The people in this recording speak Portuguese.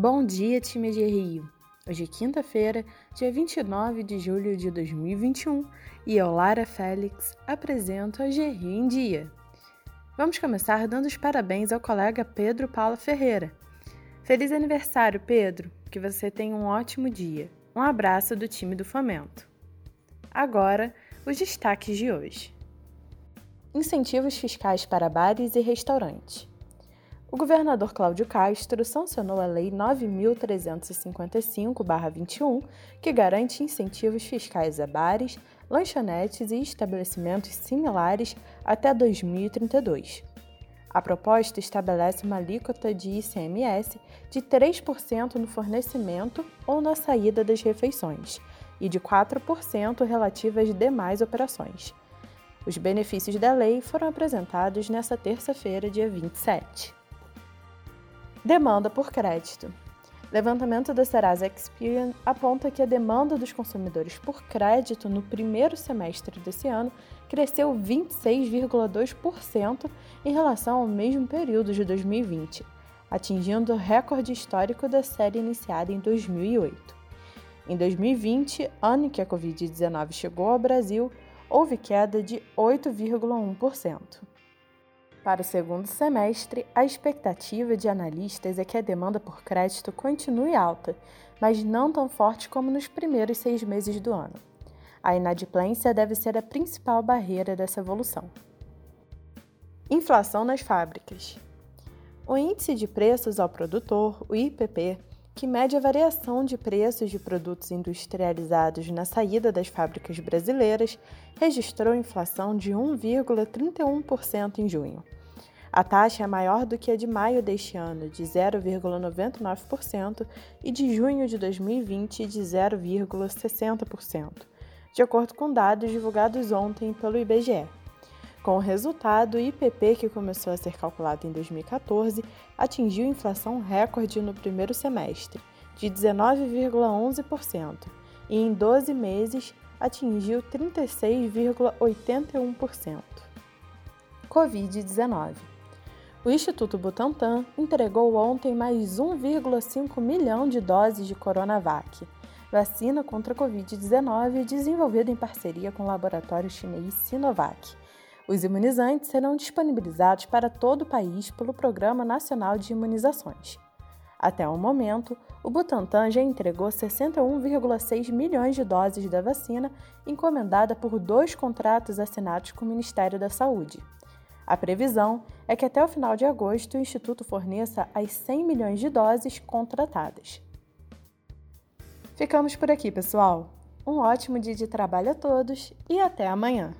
Bom dia, time de Rio! Hoje é quinta-feira, dia 29 de julho de 2021 e eu, Lara Félix, apresento a GRI em Dia. Vamos começar dando os parabéns ao colega Pedro Paulo Ferreira. Feliz aniversário, Pedro! Que você tenha um ótimo dia. Um abraço do time do Fomento. Agora, os destaques de hoje: Incentivos fiscais para bares e restaurantes. O governador Cláudio Castro sancionou a Lei 9.355-21, que garante incentivos fiscais a bares, lanchonetes e estabelecimentos similares até 2032. A proposta estabelece uma alíquota de ICMS de 3% no fornecimento ou na saída das refeições e de 4% relativa às demais operações. Os benefícios da lei foram apresentados nesta terça-feira, dia 27. Demanda por crédito. Levantamento da Serasa Experian aponta que a demanda dos consumidores por crédito no primeiro semestre desse ano cresceu 26,2% em relação ao mesmo período de 2020, atingindo o recorde histórico da série iniciada em 2008. Em 2020, ano em que a Covid-19 chegou ao Brasil, houve queda de 8,1%. Para o segundo semestre, a expectativa de analistas é que a demanda por crédito continue alta, mas não tão forte como nos primeiros seis meses do ano. A inadimplência deve ser a principal barreira dessa evolução. Inflação nas fábricas. O Índice de Preços ao Produtor, o IPP, que mede a variação de preços de produtos industrializados na saída das fábricas brasileiras, registrou inflação de 1,31% em junho. A taxa é maior do que a de maio deste ano, de 0,99%, e de junho de 2020, de 0,60%, de acordo com dados divulgados ontem pelo IBGE. Com o resultado, o IPP, que começou a ser calculado em 2014, atingiu inflação recorde no primeiro semestre, de 19,11%, e em 12 meses atingiu 36,81%. Covid-19 o Instituto Butantan entregou ontem mais 1,5 milhão de doses de Coronavac, vacina contra a Covid-19 desenvolvida em parceria com o laboratório chinês Sinovac. Os imunizantes serão disponibilizados para todo o país pelo Programa Nacional de Imunizações. Até o momento, o Butantan já entregou 61,6 milhões de doses da vacina, encomendada por dois contratos assinados com o Ministério da Saúde. A previsão é que até o final de agosto o Instituto forneça as 100 milhões de doses contratadas. Ficamos por aqui, pessoal. Um ótimo dia de trabalho a todos e até amanhã!